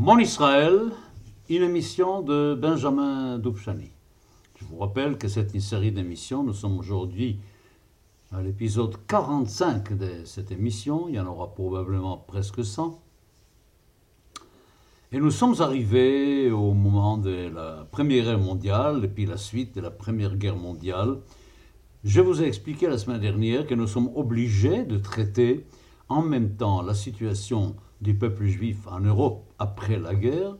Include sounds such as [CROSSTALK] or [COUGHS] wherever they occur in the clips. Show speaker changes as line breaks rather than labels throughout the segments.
Mon Israël, une émission de Benjamin Doubchani. Je vous rappelle que c'est une série d'émissions. Nous sommes aujourd'hui à l'épisode 45 de cette émission. Il y en aura probablement presque 100. Et nous sommes arrivés au moment de la Première Guerre mondiale et puis la suite de la Première Guerre mondiale. Je vous ai expliqué la semaine dernière que nous sommes obligés de traiter en même temps la situation du peuple juif en Europe après la guerre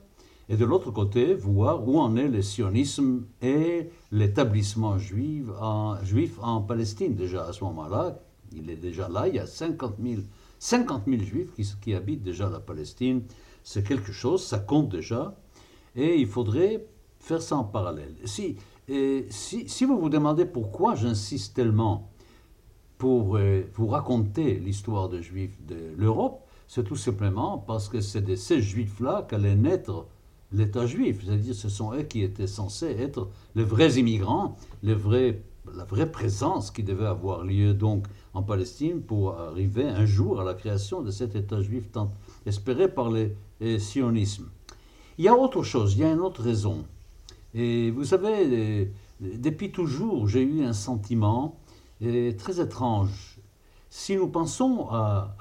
et de l'autre côté voir où en est le sionisme et l'établissement juif en, Palestine déjà à ce moment-là. Il est déjà là, il y a 50 000, 50 000 juifs qui, habitent déjà la Palestine. C'est quelque chose, ça compte déjà, et il faudrait faire ça en parallèle. Si vous vous demandez pourquoi j'insiste tellement pour euh, vous raconter l'histoire des Juifs de l'Europe, c'est tout simplement parce que c'est de ces Juifs-là qu'allait naître l'État juif. C'est-à-dire ce sont eux qui étaient censés être les vrais immigrants, la vraie présence qui devait avoir lieu donc en Palestine pour arriver un jour à la création de cet État juif tant espéré par les sionismes. Il y a autre chose, il y a une autre raison. Et vous savez, depuis toujours, j'ai eu un sentiment très étrange. Si nous pensons à,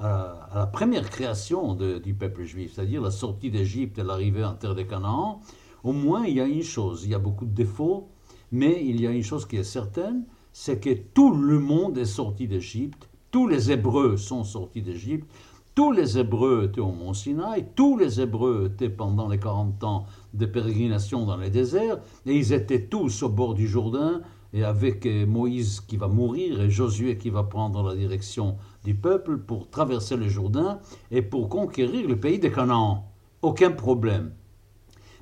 la première création du peuple juif, c'est-à-dire la sortie d'Égypte et l'arrivée en terre de Canaan, au moins il y a une chose, il y a beaucoup de défauts, mais il y a une chose qui est certaine, c'est que tout le monde est sorti d'Égypte, tous les Hébreux sont sortis d'Égypte, tous les Hébreux étaient au mont Sinaï, tous les Hébreux étaient pendant les 40 ans de pérégrination dans les déserts, et ils étaient tous au bord du Jourdain, et avec Moïse qui va mourir et Josué qui va prendre la direction du peuple pour traverser le Jourdain et pour conquérir le pays de Canaan. Aucun problème.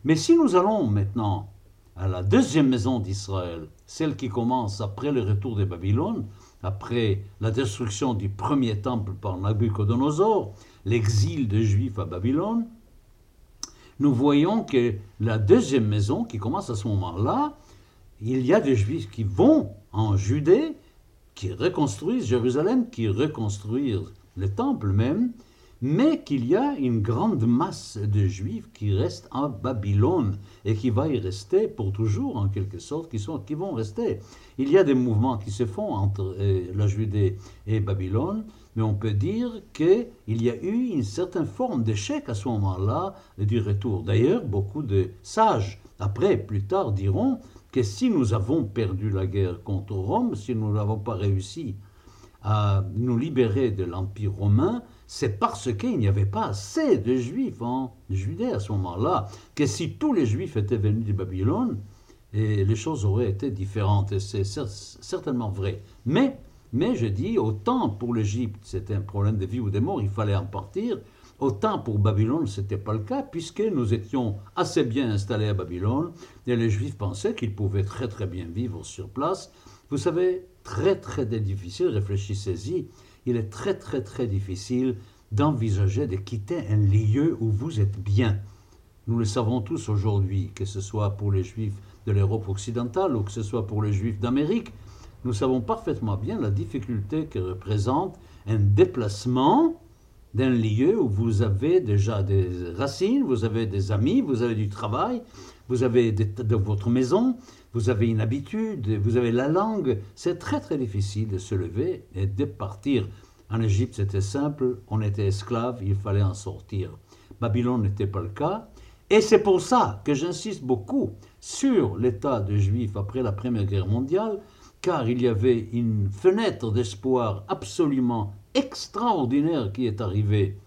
Mais si nous allons maintenant à la deuxième maison d'Israël, celle qui commence après le retour de Babylone, après la destruction du premier temple par Nabucodonosor, l'exil des Juifs à Babylone, nous voyons que la deuxième maison qui commence à ce moment-là, il y a des Juifs qui vont en Judée, qui reconstruisent Jérusalem, qui reconstruisent le temple même, mais qu'il y a une grande masse de Juifs qui restent en Babylone et qui va y rester pour toujours, en quelque sorte, qui, vont rester. Il y a des mouvements qui se font entre euh, la Judée et Babylone, mais on peut dire qu'il y a eu une certaine forme d'échec à ce moment-là du retour. D'ailleurs, beaucoup de sages, après, plus tard, diront que si nous avons perdu la guerre contre Rome, si nous n'avons pas réussi à nous libérer de l'Empire romain, c'est parce qu'il n'y avait pas assez de juifs en Judée à ce moment-là, que si tous les juifs étaient venus de Babylone, et les choses auraient été différentes, et c'est certainement vrai. Mais, mais je dis, autant pour l'Égypte, c'était un problème de vie ou de mort, il fallait en partir, Autant pour Babylone, ce n'était pas le cas, puisque nous étions assez bien installés à Babylone, et les Juifs pensaient qu'ils pouvaient très très bien vivre sur place. Vous savez, très très difficile, réfléchissez-y, il est très très très difficile d'envisager de quitter un lieu où vous êtes bien. Nous le savons tous aujourd'hui, que ce soit pour les Juifs de l'Europe occidentale ou que ce soit pour les Juifs d'Amérique, nous savons parfaitement bien la difficulté que représente un déplacement d'un lieu où vous avez déjà des racines, vous avez des amis, vous avez du travail, vous avez de, votre maison, vous avez une habitude, vous avez la langue. C'est très très difficile de se lever et de partir. En Égypte, c'était simple, on était esclave, il fallait en sortir. Babylone n'était pas le cas. Et c'est pour ça que j'insiste beaucoup sur l'état des Juifs après la Première Guerre mondiale, car il y avait une fenêtre d'espoir absolument extraordinaire qui est arrivé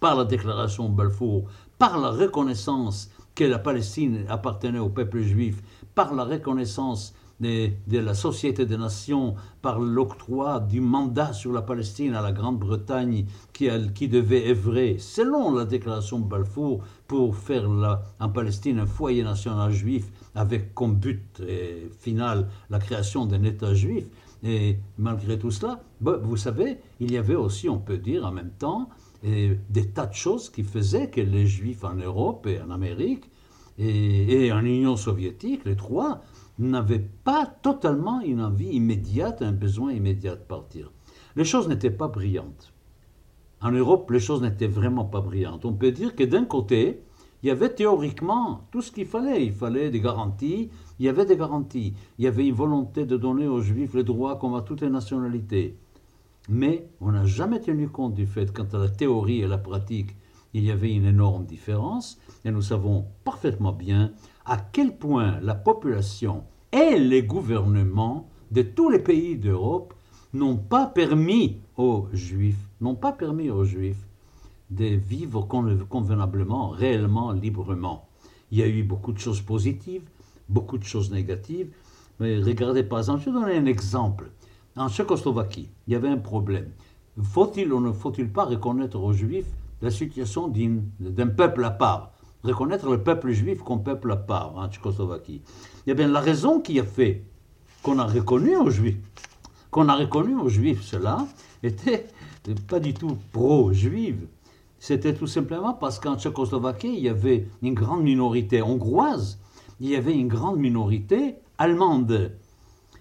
par la déclaration de Balfour, par la reconnaissance que la Palestine appartenait au peuple juif, par la reconnaissance de, la Société des Nations, par l'octroi du mandat sur la Palestine à la Grande-Bretagne qui, devait œuvrer, selon la déclaration de Balfour, pour faire en Palestine un foyer national juif avec comme but final la création d'un État juif. Et malgré tout cela, vous savez, il y avait aussi, on peut dire en même temps, des tas de choses qui faisaient que les Juifs en Europe et en Amérique et, en Union soviétique, les trois, n'avaient pas totalement une envie immédiate, un besoin immédiat de partir. Les choses n'étaient pas brillantes. en Europe, les choses n'étaient vraiment pas brillantes. On peut dire que d'un côté, il y avait théoriquement tout ce qu'il fallait. Il fallait des garanties, il y avait des garanties. Il y avait une volonté de donner aux Juifs les droits comme à toutes les nationalités. Mais on n'a jamais tenu compte du fait qu'entre la théorie et la pratique, il y avait une énorme différence. Et nous savons parfaitement bien à quel point la population et les gouvernements de tous les pays d'Europe n'ont pas permis aux Juifs, n'ont pas permis aux Juifs de vivre convenablement, réellement, librement. Il y a eu beaucoup de choses positives, beaucoup de choses négatives. Mais regardez par exemple, je vais donner un exemple. En Tchécoslovaquie, il y avait un problème. Faut-il ou ne faut-il pas reconnaître aux Juifs la situation d'un peuple à part? Reconnaître le peuple juif comme peuple à part en Tchécoslovaquie. Eh bien, la raison qui a fait qu'on a reconnu aux Juifs, qu'on a reconnu aux Juifs cela, était pas du tout pro-juive. C'était tout simplement parce qu'en Tchécoslovaquie, il y avait une grande minorité hongroise, il y avait une grande minorité allemande.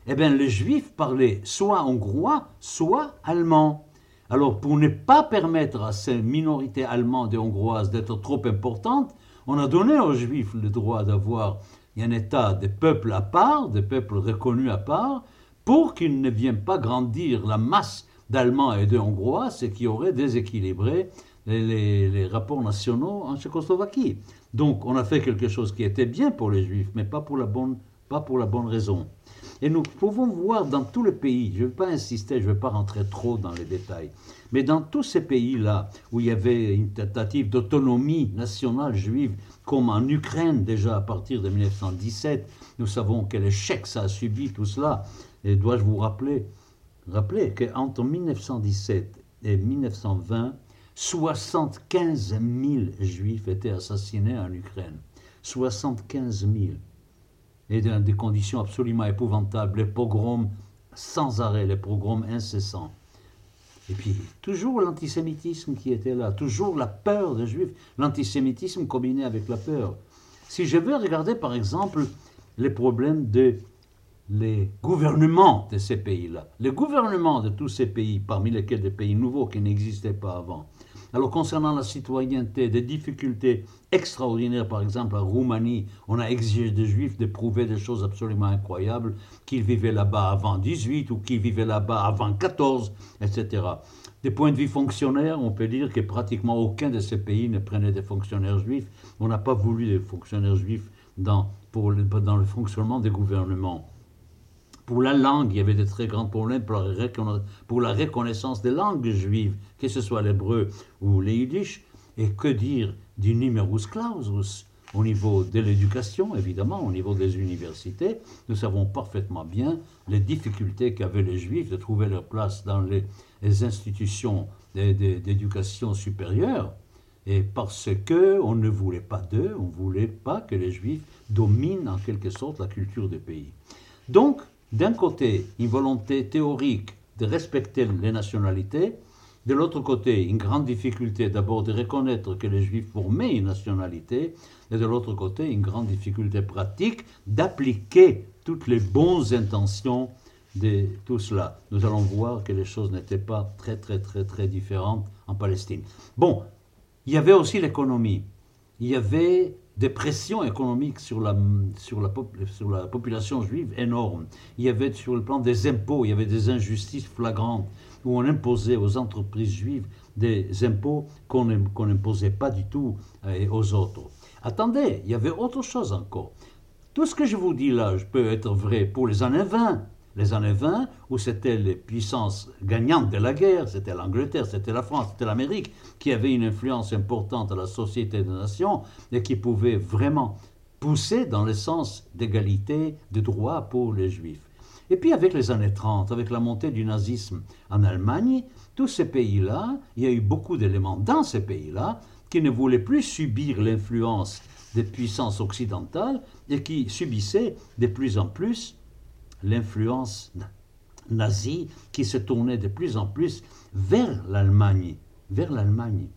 Eh bien, les Juifs parlaient soit hongrois, soit allemand. Alors, pour ne pas permettre à ces minorités allemandes et hongroises d'être trop importantes, on a donné aux Juifs le droit d'avoir un État des peuples à part, des peuples reconnus à part, pour qu'ils ne viennent pas grandir la masse d'Allemands et de Hongrois, ce qui aurait déséquilibré les, rapports nationaux en Tchécoslovaquie. Donc on a fait quelque chose qui était bien pour les Juifs, mais pas pour la bonne, pas pour la bonne raison. Et nous pouvons voir dans tous les pays, je ne vais pas insister, je ne vais pas rentrer trop dans les détails, mais dans tous ces pays-là où il y avait une tentative d'autonomie nationale juive, comme en Ukraine déjà à partir de 1917, nous savons quel échec ça a subi tout cela. Et dois-je vous rappeler, rappeler qu'entre 1917 et 1920, 75 000 juifs étaient assassinés en Ukraine. 75 000 et dans des conditions absolument épouvantables, les pogroms sans arrêt, les pogroms incessants. Et puis, toujours l'antisémitisme qui était là, toujours la peur des juifs, l'antisémitisme combiné avec la peur. Si je veux regarder par exemple les problèmes des les gouvernements de ces pays-là, les gouvernements de tous ces pays, parmi lesquels des pays nouveaux qui n'existaient pas avant, alors concernant la citoyenneté, des difficultés extraordinaires, par exemple en Roumanie, on a exigé des juifs de prouver des choses absolument incroyables, qu'ils vivaient là-bas avant 18 ou qu'ils vivaient là-bas avant 14, etc. Des points de vue fonctionnaires, on peut dire que pratiquement aucun de ces pays ne prenait des fonctionnaires juifs. On n'a pas voulu des fonctionnaires juifs dans, pour dans le fonctionnement des gouvernements. Pour la langue, il y avait de très grands problèmes pour la, reconnaissance des langues juives, que ce soit l'hébreu ou les yiddish. Et que dire du numerus clausus au niveau de l'éducation, évidemment, au niveau des universités, nous savons parfaitement bien les difficultés qu'avaient les Juifs de trouver leur place dans les, institutions d'éducation supérieure. Et parce que on ne voulait pas d'eux, on ne voulait pas que les Juifs dominent en quelque sorte la culture du pays. Donc, d'un côté, une volonté théorique de respecter les nationalités, de l'autre côté, une grande difficulté d'abord de reconnaître que les Juifs formaient une nationalité, et de l'autre côté, une grande difficulté pratique d'appliquer toutes les bonnes intentions de tout cela. Nous allons voir que les choses n'étaient pas très très très très différentes en Palestine. Bon, il y avait aussi l'économie. Il y avait des pressions économiques sur la, sur, la, population juive énormes. Il y avait sur le plan des impôts, il y avait des injustices flagrantes où on imposait aux entreprises juives des impôts qu'on n'imposait pas du tout euh, aux autres. Attendez, il y avait autre chose encore. Tout ce que je vous dis là peut être vrai pour les années 20, les années 20, où c'était les puissances gagnantes de la guerre, c'était l'Angleterre, c'était la France, c'était l'Amérique, qui avait une influence importante à la société des nations et qui pouvait vraiment pousser dans le sens d'égalité de droits pour les juifs. Et puis avec les années 30, avec la montée du nazisme en Allemagne, tous ces pays-là, il y a eu beaucoup d'éléments dans ces pays-là qui ne voulaient plus subir l'influence des puissances occidentales et qui subissaient de plus en plus l'influence nazie qui se tournait de plus en plus vers l'Allemagne, vers l'Allemagne.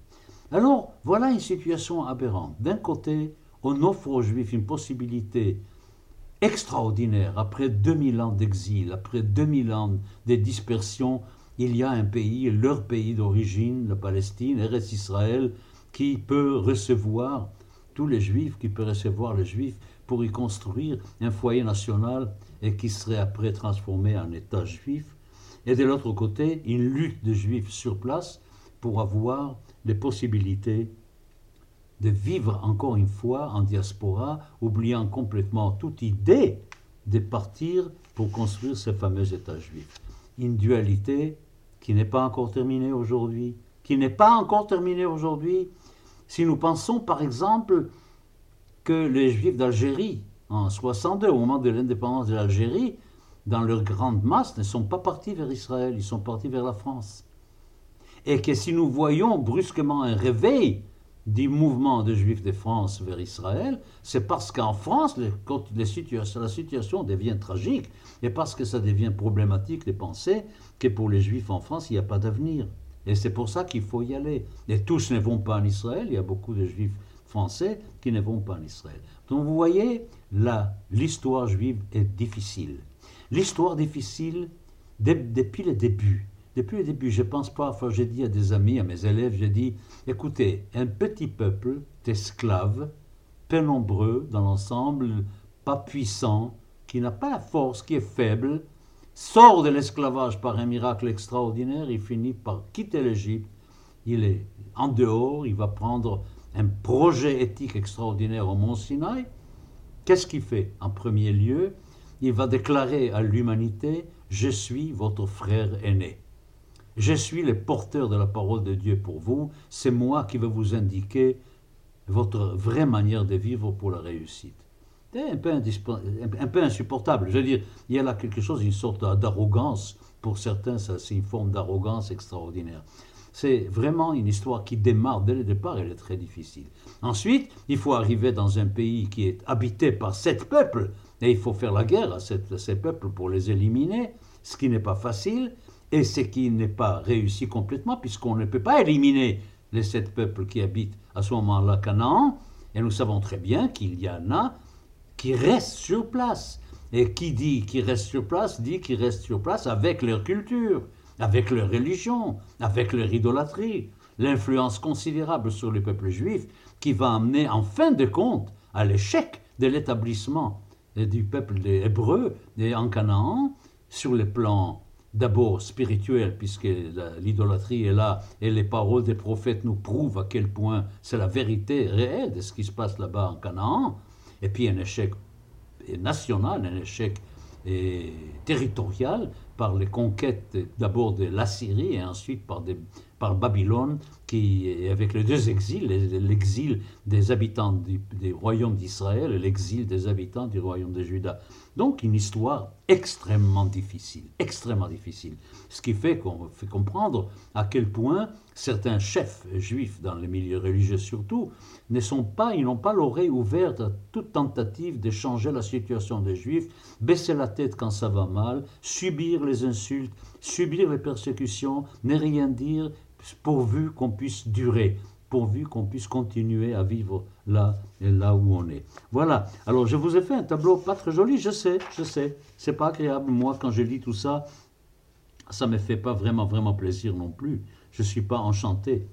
Alors, voilà une situation aberrante. D'un côté, on offre aux Juifs une possibilité extraordinaire, après 2000 ans d'exil, après 2000 ans de dispersion, il y a un pays, leur pays d'origine, la Palestine, Eretz Israël, qui peut recevoir tous les juifs, qui peut recevoir les juifs pour y construire un foyer national et qui serait après transformé en État juif. Et de l'autre côté, une lutte de juifs sur place pour avoir les possibilités de vivre encore une fois en diaspora, oubliant complètement toute idée de partir pour construire ce fameux État juif. Une dualité qui n'est pas encore terminée aujourd'hui, qui n'est pas encore terminée aujourd'hui. Si nous pensons par exemple que les Juifs d'Algérie, en 62, au moment de l'indépendance de l'Algérie, dans leur grande masse, ne sont pas partis vers Israël, ils sont partis vers la France. Et que si nous voyons brusquement un réveil du mouvement de Juifs de France vers Israël, c'est parce qu'en France, la situation devient tragique, et parce que ça devient problématique de penser que pour les Juifs en France, il n'y a pas d'avenir. Et c'est pour ça qu'il faut y aller. Et tous ne vont pas en Israël, il y a beaucoup de Juifs français qui ne vont pas en Israël. Donc vous voyez, là, l'histoire juive est difficile. L'histoire difficile depuis le début. Depuis le début, je pense parfois, j'ai dit à des amis, à mes élèves, j'ai dit, écoutez, un petit peuple d'esclaves, peu nombreux dans l'ensemble, pas puissant, qui n'a pas la force, qui est faible, sort de l'esclavage par un miracle extraordinaire, il finit par quitter l'Égypte, il est en dehors, il va prendre un projet éthique extraordinaire au mont Sinaï. Qu'est-ce qu'il fait En premier lieu, il va déclarer à l'humanité, je suis votre frère aîné. Je suis le porteur de la parole de Dieu pour vous. C'est moi qui vais vous indiquer votre vraie manière de vivre pour la réussite. C'est un peu, un peu insupportable. Je veux dire, il y a là quelque chose, une sorte d'arrogance. Pour certains, c'est une forme d'arrogance extraordinaire. C'est vraiment une histoire qui démarre dès le départ, elle est très difficile. Ensuite, il faut arriver dans un pays qui est habité par sept peuples, et il faut faire la guerre à, ces peuples pour les éliminer, ce qui n'est pas facile et ce qui n'est pas réussi complètement, puisqu'on ne peut pas éliminer les sept peuples qui habitent à ce moment-là Canaan, et nous savons très bien qu'il y en a qui restent sur place. Et qui dit qu'ils restent sur place, dit qu'ils restent sur place avec leur culture, avec leur religion, avec leur idolâtrie, l'influence considérable sur le peuple juif qui va amener en fin de compte à l'échec de l'établissement du peuple des Hébreux en Canaan sur le plan d'abord spirituel, puisque l'idolâtrie est là, et les paroles des prophètes nous prouvent à quel point c'est la vérité réelle de ce qui se passe là-bas en Canaan, et puis un échec national, un échec territorial par les conquêtes d'abord de l'Assyrie et ensuite par, par Babylone, qui, avec les deux exils, l'exil des habitants du, royaume d'Israël et l'exil des habitants du royaume de Juda. Donc une histoire extrêmement difficile, extrêmement difficile. Ce qui fait qu'on fait comprendre à quel point certains chefs juifs, dans les milieux religieux surtout, ne pas, ils n'ont pas l'oreille ouverte à toute tentative de changer la situation des juifs, baisser la tête quand ça va mal, subir les insultes, subir les persécutions, ne rien dire, pourvu qu'on puisse durer pourvu qu'on puisse continuer à vivre là et là où on est. Voilà. Alors je vous ai fait un tableau pas très joli, je sais, je sais. C'est pas agréable. Moi, quand je lis tout ça, ça me fait pas vraiment vraiment plaisir non plus. Je suis pas enchanté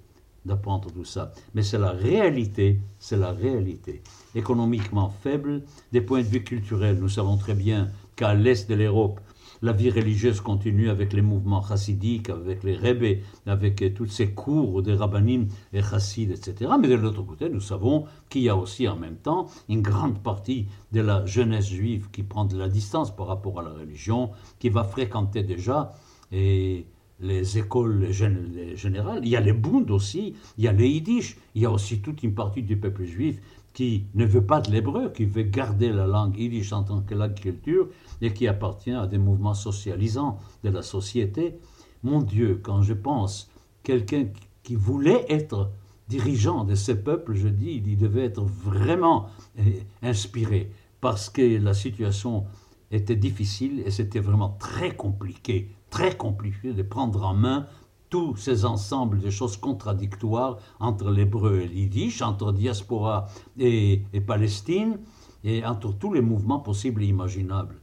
d'apprendre tout ça. Mais c'est la réalité, c'est la réalité. Économiquement faible, des points de vue culturels, nous savons très bien qu'à l'est de l'Europe, la vie religieuse continue avec les mouvements chassidiques, avec les rebbe, avec euh, toutes ces cours des rabbinim et chassides, etc. Mais de l'autre côté, nous savons qu'il y a aussi en même temps une grande partie de la jeunesse juive qui prend de la distance par rapport à la religion, qui va fréquenter déjà les écoles générales. Il y a les Bund aussi, il y a les Yiddish, il y a aussi toute une partie du peuple juif qui ne veut pas de l'hébreu, qui veut garder la langue yiddish en tant que langue culture, et qui appartient à des mouvements socialisants de la société. Mon Dieu, quand je pense quelqu'un qui voulait être dirigeant de ce peuple, je dis, il devait être vraiment eh, inspiré, parce que la situation était difficile et c'était vraiment très compliqué, très compliqué de prendre en main tous ces ensembles de choses contradictoires entre l'hébreu et l'yiddish, entre diaspora et, Palestine, et entre tous les mouvements possibles et imaginables.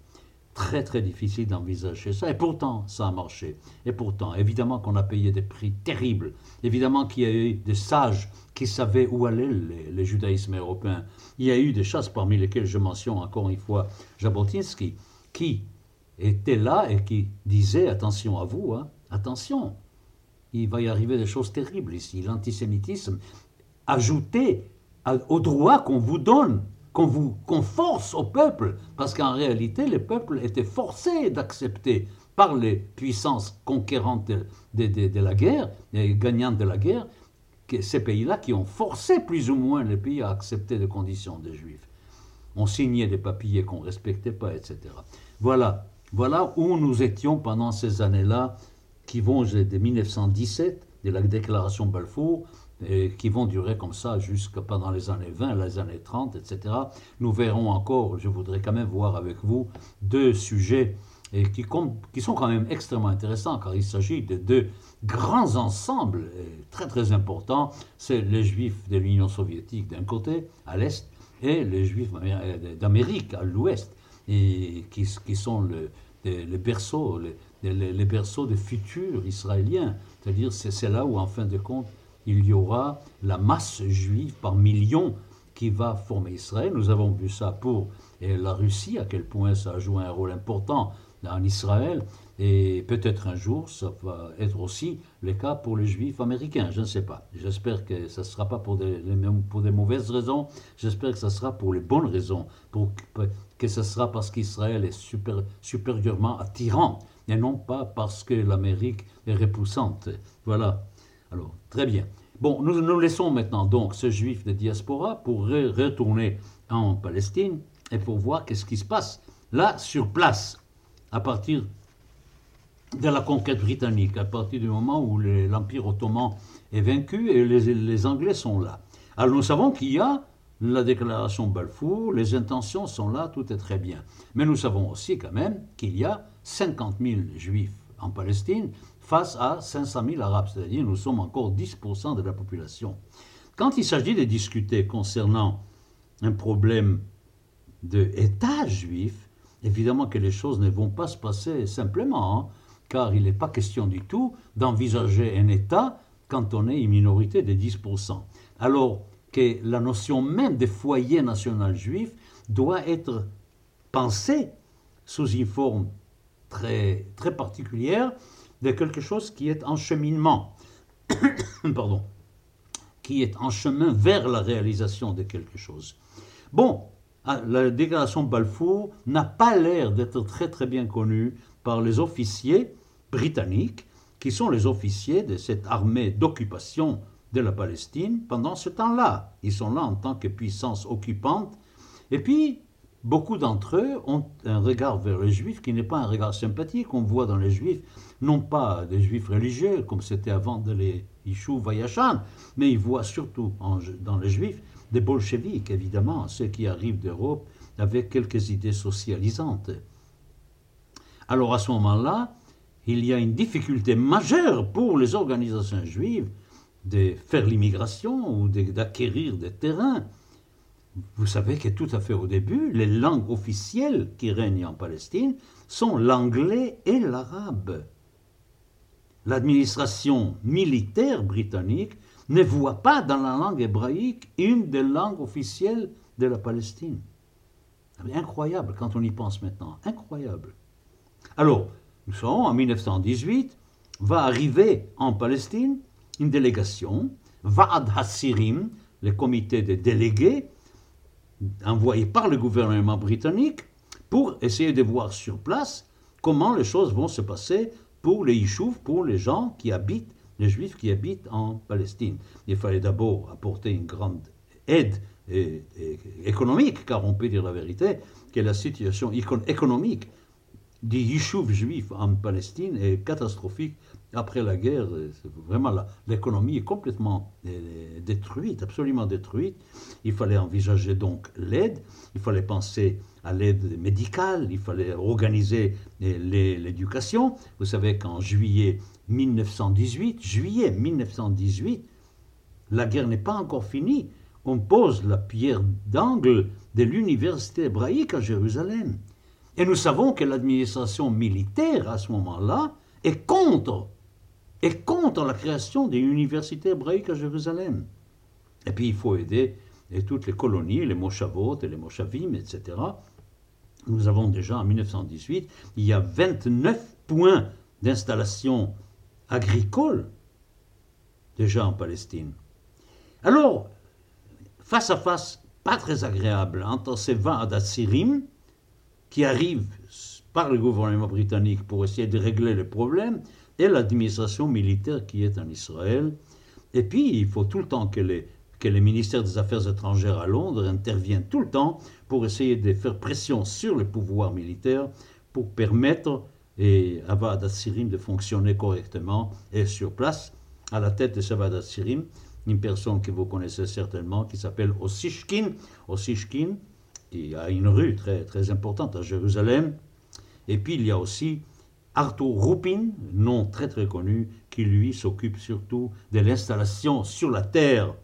très très difficile d'envisager ça. Et pourtant, ça a marché. Et pourtant, évidemment qu'on a payé des prix terribles. Évidemment qu'il y a eu des sages qui savaient où allait le, judaïsme européen. Il y a eu des chasses parmi lesquelles je mentionne encore une fois Jabotinsky, qui était là et qui disait attention à vous, hein, attention, il va y arriver des choses terribles ici. L'antisémitisme ajouté au droit qu'on vous donne qu'on vous force au peuple, parce qu'en réalité, les peuples étaient forcés d'accepter par les puissances conquérantes de, la guerre, et gagnantes de la guerre, que ces pays-là qui ont forcé plus ou moins les pays à accepter les conditions des Juifs. On signait des papiers qu'on ne respectait pas, etc. Voilà, voilà où nous étions pendant ces années-là, qui vont de 1917, de la déclaration Balfour, et qui vont durer comme ça jusqu'à pendant les années 20, les années 30, etc. Nous verrons encore, je voudrais quand même voir avec vous deux sujets et qui, qui sont quand même extrêmement intéressants car il s'agit de deux grands ensembles très très importants. C'est les juifs de l'Union soviétique d'un côté, à l'est, et les juifs d'Amérique à l'ouest, qui, qui sont le, les, berceaux, les, berceaux des futurs israéliens. C'est-à-dire c'est là où en fin de compte il y aura la masse juive par millions qui va former Israël. Nous avons vu ça pour la Russie, à quel point ça a joué un rôle important en Israël, et peut-être un jour ça va être aussi le cas pour les juifs américains, je ne sais pas. J'espère que ça ne sera pas pour des, pour des mauvaises raisons, j'espère que ça sera pour les bonnes raisons, pour que, ce sera parce qu'Israël est super, supérieurement attirant, et non pas parce que l'Amérique est repoussante. Voilà. Alors, très bien. Bon, nous nous laissons maintenant donc ce juif de diaspora pour retourner en Palestine et pour voir qu'est-ce qui se passe là sur place à partir de la conquête britannique, à partir du moment où l'Empire ottoman est vaincu et les, les, Anglais sont là. Alors nous savons qu'il y a la déclaration Balfour, les intentions sont là, tout est très bien. Mais nous savons aussi quand même qu'il y a 50 000 juifs en Palestine face à 500 000 Arabes, c'est-à-dire nous sommes encore 10% de la population. Quand il s'agit de discuter concernant un problème d'État juif, évidemment que les choses ne vont pas se passer simplement, hein, car il n'est pas question du tout d'envisager un État quand on est une minorité de 10%. Alors que la notion même de foyer national juif doit être pensée sous une forme très, très particulière de quelque chose qui est en [COUGHS] pardon, qui est en chemin vers la réalisation de quelque chose. Bon, ah, la déclaration Balfour n'a pas l'air d'être très très bien connue par les officiers britanniques, qui sont les officiers de cette armée d'occupation de la Palestine pendant ce temps-là. Ils sont là en tant que puissance occupante. Et puis, beaucoup d'entre eux ont un regard vers les juifs qui n'est pas un regard sympathique. On voit dans les juifs non pas des juifs religieux, comme c'était avant de les Yishuv Vayashan, mais ils voient surtout dans les juifs des bolcheviques, évidemment, ceux qui arrivent d'Europe avec quelques idées socialisantes. Alors à ce moment-là, il y a une difficulté majeure pour les organisations juives de faire l'immigration ou d'acquérir des terrains. Vous savez que tout à fait au début, les langues officielles qui règnent en Palestine sont l'anglais et l'arabe. L'administration militaire britannique ne voit pas dans la langue hébraïque une des langues officielles de la Palestine. Incroyable quand on y pense maintenant. Incroyable. Alors, nous sommes en 1918, va arriver en Palestine une délégation, Vaad Hassirim, le comité des délégués, envoyé par le gouvernement britannique pour essayer de voir sur place comment les choses vont se passer pour les Yishuv, pour les gens qui habitent, les Juifs qui habitent en Palestine. Il fallait d'abord apporter une grande aide économique, car on peut dire la vérité, que la situation économique des Yishuv juifs en Palestine est catastrophique après la guerre, vraiment l'économie est complètement euh, détruite, absolument détruite. Il fallait envisager donc l'aide, il fallait penser à l'aide médicale, il fallait organiser euh, l'éducation. Vous savez qu'en juillet 1918, juillet 1918, la guerre n'est pas encore finie. On pose la pierre d'angle de l'université hébraïque à Jérusalem. Et nous savons que l'administration militaire à ce moment-là est contre, est contre la création d'une université hébraïque à Jérusalem. Et puis il faut aider toutes les colonies, les Moshavot et les Moshavim, etc. Nous avons déjà en 1918, il y a 29 points d'installation agricole déjà en Palestine. Alors, face à face pas très agréable entre ces 20 Adatsirim qui arrivent par le gouvernement britannique pour essayer de régler le problème et l'administration militaire qui est en Israël. Et puis, il faut tout le temps que les, que les ministères des Affaires étrangères à Londres interviennent tout le temps pour essayer de faire pression sur le pouvoir militaire pour permettre et Avad Asirim de fonctionner correctement et sur place. À la tête de Savad Asirim, une personne que vous connaissez certainement qui s'appelle Osishkin. Osishkin, qui a une rue très, très importante à Jérusalem. Et puis il y a aussi Arthur Rupin, nom très très connu, qui lui s'occupe surtout de l'installation sur la terre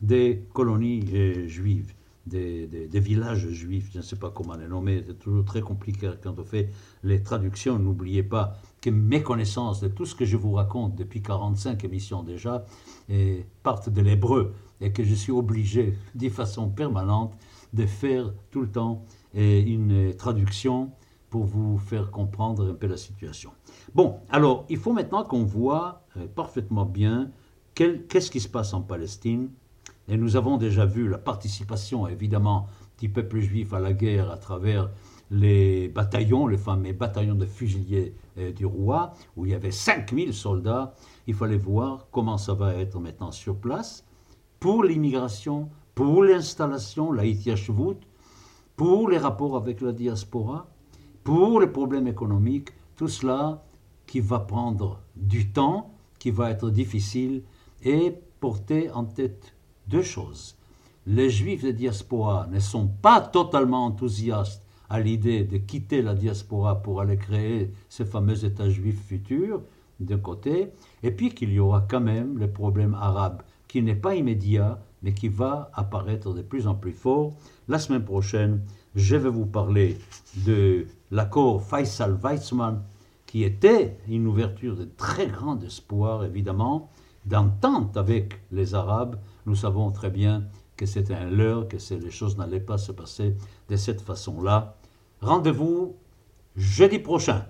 des colonies euh, juives des, villages juifs, je ne sais pas comment les nommer, c'est toujours très compliqué quand on fait les traductions. N'oubliez pas que mes connaissances de tout ce que je vous raconte depuis 45 émissions déjà partent de l'hébreu et que je suis obligé de façon permanente de faire tout le temps une traduction pour vous faire comprendre un peu la situation. Bon, alors il faut maintenant qu'on voit euh, parfaitement bien qu'est-ce qui se passe en Palestine et nous avons déjà vu la participation, évidemment, du peuple juif à la guerre à travers les bataillons, les fameux bataillons de fusiliers euh, du roi, où il y avait 5000 soldats. Il fallait voir comment ça va être maintenant sur place pour l'immigration, pour l'installation, la Itiashvut, pour les rapports avec la diaspora, pour les problèmes économiques, tout cela qui va prendre du temps, qui va être difficile et porter en tête deux choses. Les juifs de diaspora ne sont pas totalement enthousiastes à l'idée de quitter la diaspora pour aller créer ce fameux État juif futur, d'un côté, et puis qu'il y aura quand même le problème arabe, qui n'est pas immédiat, mais qui va apparaître de plus en plus fort. La semaine prochaine, je vais vous parler de l'accord Faisal-Weizmann, qui était une ouverture de très grand espoir, évidemment, d'entente avec les Arabes nous savons très bien que c'était un leurre, que les choses n'allaient pas se passer de cette façon-là. Rendez-vous jeudi prochain.